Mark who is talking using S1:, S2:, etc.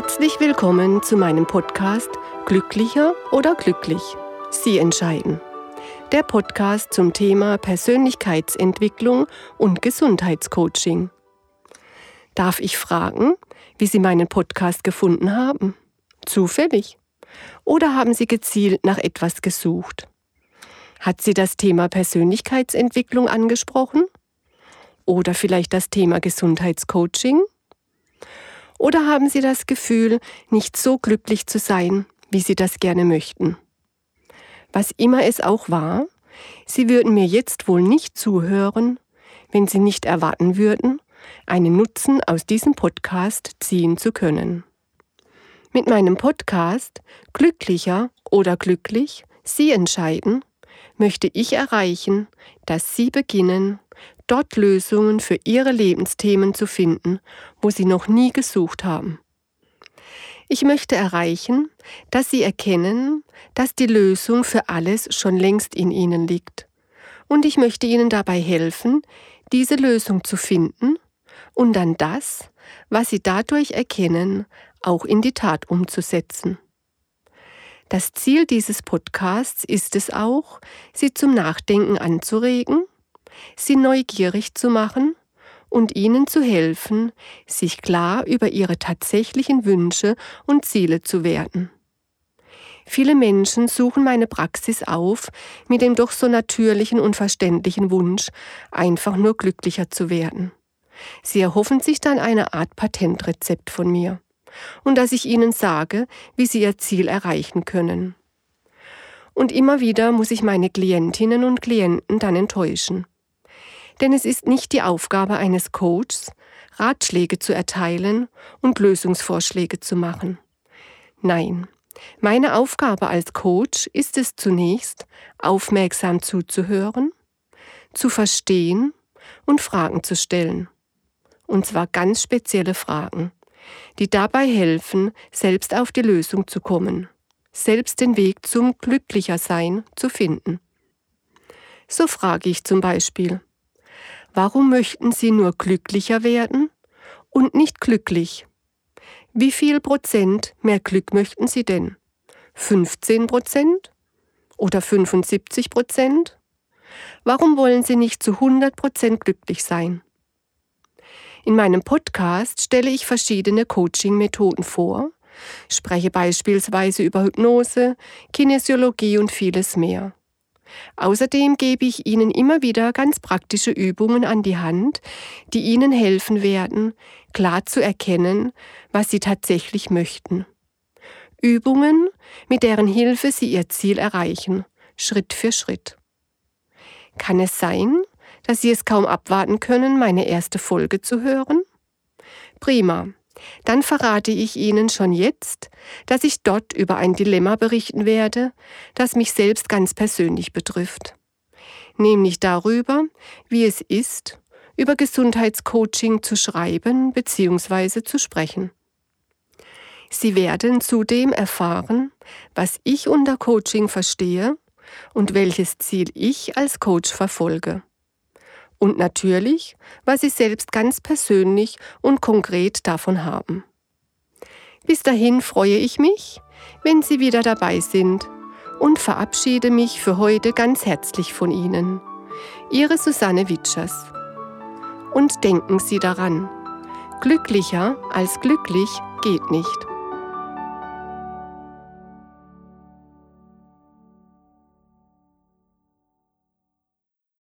S1: Herzlich willkommen zu meinem Podcast Glücklicher oder glücklich? Sie entscheiden. Der Podcast zum Thema Persönlichkeitsentwicklung und Gesundheitscoaching. Darf ich fragen, wie Sie meinen Podcast gefunden haben? Zufällig? Oder haben Sie gezielt nach etwas gesucht? Hat Sie das Thema Persönlichkeitsentwicklung angesprochen? Oder vielleicht das Thema Gesundheitscoaching? Oder haben Sie das Gefühl, nicht so glücklich zu sein, wie Sie das gerne möchten? Was immer es auch war, Sie würden mir jetzt wohl nicht zuhören, wenn Sie nicht erwarten würden, einen Nutzen aus diesem Podcast ziehen zu können. Mit meinem Podcast Glücklicher oder glücklich, Sie entscheiden, möchte ich erreichen, dass Sie beginnen, dort Lösungen für ihre Lebensthemen zu finden, wo sie noch nie gesucht haben. Ich möchte erreichen, dass sie erkennen, dass die Lösung für alles schon längst in ihnen liegt. Und ich möchte ihnen dabei helfen, diese Lösung zu finden und dann das, was sie dadurch erkennen, auch in die Tat umzusetzen. Das Ziel dieses Podcasts ist es auch, Sie zum Nachdenken anzuregen sie neugierig zu machen und ihnen zu helfen, sich klar über ihre tatsächlichen Wünsche und Ziele zu werden. Viele Menschen suchen meine Praxis auf mit dem doch so natürlichen und verständlichen Wunsch, einfach nur glücklicher zu werden. Sie erhoffen sich dann eine Art Patentrezept von mir und dass ich ihnen sage, wie sie ihr Ziel erreichen können. Und immer wieder muss ich meine Klientinnen und Klienten dann enttäuschen. Denn es ist nicht die Aufgabe eines Coaches, Ratschläge zu erteilen und Lösungsvorschläge zu machen. Nein, meine Aufgabe als Coach ist es zunächst, aufmerksam zuzuhören, zu verstehen und Fragen zu stellen. Und zwar ganz spezielle Fragen, die dabei helfen, selbst auf die Lösung zu kommen, selbst den Weg zum Glücklichersein zu finden. So frage ich zum Beispiel, Warum möchten Sie nur glücklicher werden und nicht glücklich? Wie viel Prozent mehr Glück möchten Sie denn? 15 Prozent? Oder 75 Prozent? Warum wollen Sie nicht zu 100 Prozent glücklich sein? In meinem Podcast stelle ich verschiedene Coaching-Methoden vor, spreche beispielsweise über Hypnose, Kinesiologie und vieles mehr. Außerdem gebe ich Ihnen immer wieder ganz praktische Übungen an die Hand, die Ihnen helfen werden, klar zu erkennen, was Sie tatsächlich möchten. Übungen, mit deren Hilfe Sie Ihr Ziel erreichen, Schritt für Schritt. Kann es sein, dass Sie es kaum abwarten können, meine erste Folge zu hören? Prima. Dann verrate ich Ihnen schon jetzt, dass ich dort über ein Dilemma berichten werde, das mich selbst ganz persönlich betrifft. Nämlich darüber, wie es ist, über Gesundheitscoaching zu schreiben bzw. zu sprechen. Sie werden zudem erfahren, was ich unter Coaching verstehe und welches Ziel ich als Coach verfolge und natürlich, was Sie selbst ganz persönlich und konkret davon haben. Bis dahin freue ich mich, wenn Sie wieder dabei sind und verabschiede mich für heute ganz herzlich von Ihnen. Ihre Susanne Witschers. Und denken Sie daran, glücklicher als glücklich geht nicht.